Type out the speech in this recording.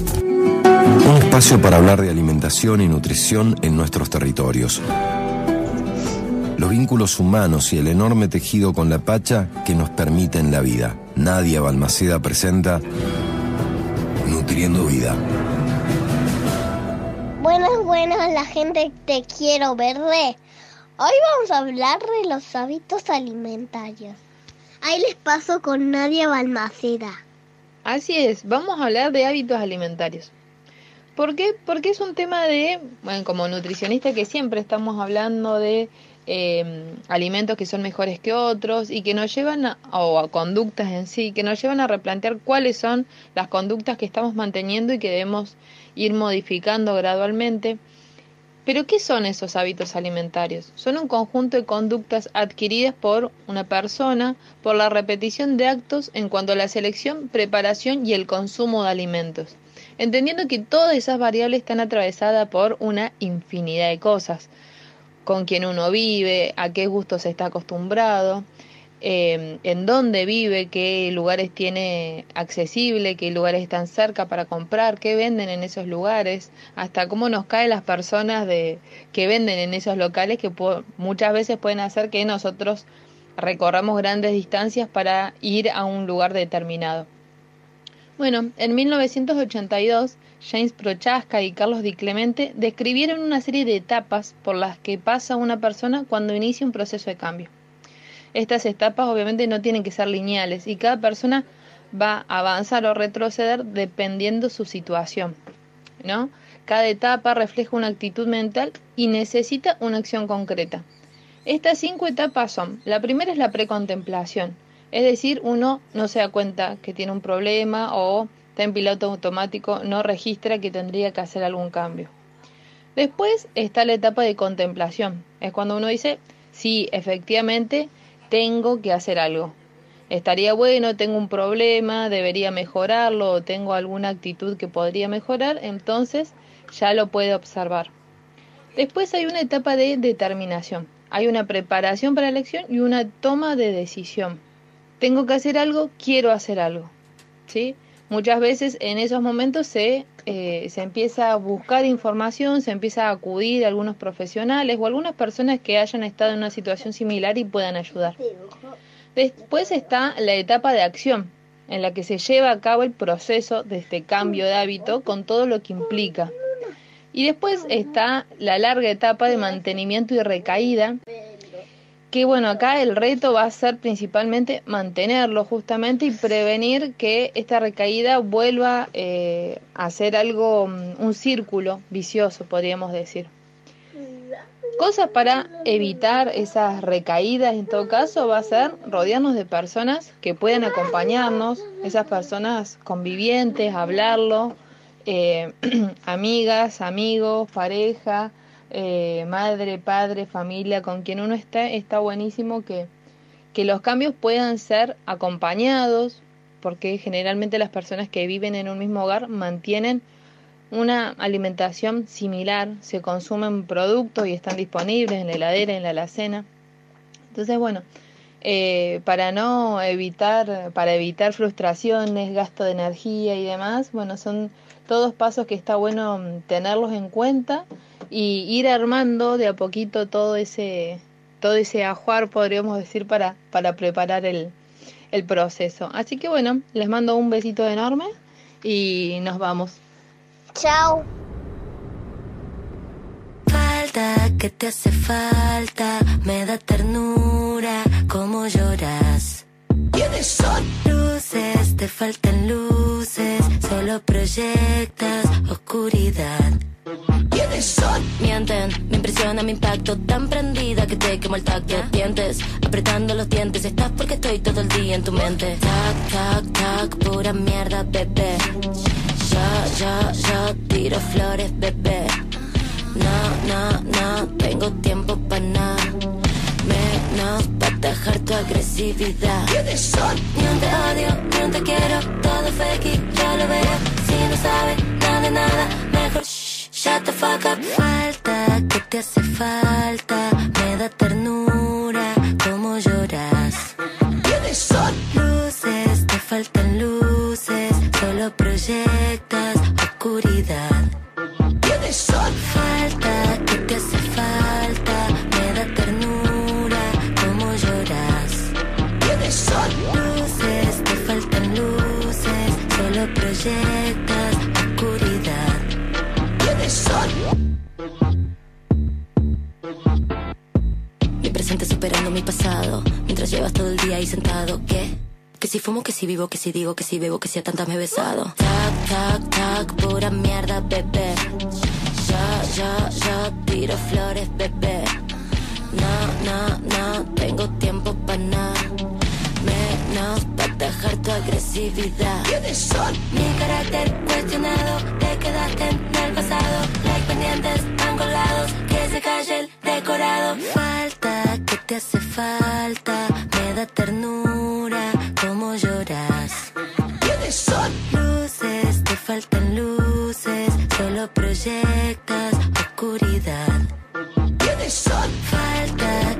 Un espacio para hablar de alimentación y nutrición en nuestros territorios. Los vínculos humanos y el enorme tejido con la Pacha que nos permiten la vida. Nadia Balmaceda presenta Nutriendo Vida. Buenas, buenas, la gente te quiero verde. Hoy vamos a hablar de los hábitos alimentarios. Ahí les paso con Nadia Balmaceda. Así es, vamos a hablar de hábitos alimentarios. ¿Por qué? Porque es un tema de, bueno, como nutricionista que siempre estamos hablando de eh, alimentos que son mejores que otros y que nos llevan a, o a conductas en sí, que nos llevan a replantear cuáles son las conductas que estamos manteniendo y que debemos ir modificando gradualmente. Pero ¿qué son esos hábitos alimentarios? Son un conjunto de conductas adquiridas por una persona por la repetición de actos en cuanto a la selección, preparación y el consumo de alimentos, entendiendo que todas esas variables están atravesadas por una infinidad de cosas, con quién uno vive, a qué gustos está acostumbrado, eh, en dónde vive, qué lugares tiene accesible, qué lugares están cerca para comprar, qué venden en esos lugares, hasta cómo nos caen las personas de, que venden en esos locales que muchas veces pueden hacer que nosotros recorramos grandes distancias para ir a un lugar determinado. Bueno, en 1982, James Prochaska y Carlos Di Clemente describieron una serie de etapas por las que pasa una persona cuando inicia un proceso de cambio. Estas etapas obviamente no tienen que ser lineales y cada persona va a avanzar o retroceder dependiendo su situación, ¿no? Cada etapa refleja una actitud mental y necesita una acción concreta. Estas cinco etapas son, la primera es la precontemplación, es decir, uno no se da cuenta que tiene un problema o está en piloto automático, no registra que tendría que hacer algún cambio. Después está la etapa de contemplación, es cuando uno dice, sí, efectivamente, tengo que hacer algo. Estaría bueno, tengo un problema, debería mejorarlo, tengo alguna actitud que podría mejorar, entonces ya lo puede observar. Después hay una etapa de determinación. Hay una preparación para la elección y una toma de decisión tengo que hacer algo, quiero hacer algo. ¿sí? Muchas veces en esos momentos se, eh, se empieza a buscar información, se empieza a acudir a algunos profesionales o algunas personas que hayan estado en una situación similar y puedan ayudar. Después está la etapa de acción, en la que se lleva a cabo el proceso de este cambio de hábito con todo lo que implica. Y después está la larga etapa de mantenimiento y recaída, que bueno, acá el reto va a ser principalmente mantenerlo justamente y prevenir que esta recaída vuelva eh, a ser algo, mm, un círculo vicioso, podríamos decir. Cosas para evitar esas recaídas en todo caso va a ser rodearnos de personas que puedan acompañarnos, esas personas convivientes, hablarlo, eh, amigas, amigos, pareja, eh, madre, padre, familia, con quien uno está, está buenísimo que, que los cambios puedan ser acompañados, porque generalmente las personas que viven en un mismo hogar mantienen una alimentación similar, se consumen productos y están disponibles en la heladera, en la alacena. Entonces, bueno, eh, para no evitar, para evitar frustraciones, gasto de energía y demás, bueno, son todos pasos que está bueno tenerlos en cuenta y ir armando de a poquito todo ese todo ese ajuar podríamos decir para para preparar el, el proceso así que bueno les mando un besito enorme y nos vamos chao falta que te hace falta me da ternura como lloras ¿Quiénes son? Luces, te faltan luces, solo proyectas oscuridad. ¿Quiénes son? Mienten, me impresiona mi impacto tan prendida que te quemo el tacto. Dientes, apretando los dientes, estás porque estoy todo el día en tu mente. Tac, tac, tac, pura mierda, bebé. Ya, ya, ya, tiro flores, bebé. No, no, no, tengo tiempo para nada. Menos para dejar tu agresividad. ¿Quiénes son? Ni un te odio, ni un te quiero, todo fake, ya lo veo. Si no sabes nada de nada, mejor Shut the fuck up. Falta, que te hace falta? Me da ternura, como lloras? Tienes sol. Luces, te faltan luces, solo proyectas oscuridad. Tienes sol. Falta, que te hace falta? Me da ternura, como lloras? Tienes sol. Luces, te faltan luces, solo proyectas recuperando mi pasado. Mientras llevas todo el día ahí sentado, ¿qué? Que si fumo, que si vivo, que si digo, que si bebo, que si a tantas me he besado. Tac, tac, tac, pura mierda, bebé. Ya, ya, ya, tiro flores, bebé. No, no, no, tengo tiempo para nada. Menos para dejar tu agresividad. ¿Quiénes son? Mi carácter cuestionado, te quedaste en el pasado. Like pendientes, angolados, que se calle el decorado. Falta, te hace falta? Me da ternura, cómo lloras. ¿Quiénes son? Luces, te faltan luces, solo proyectas oscuridad. ¿Quiénes son? Falta,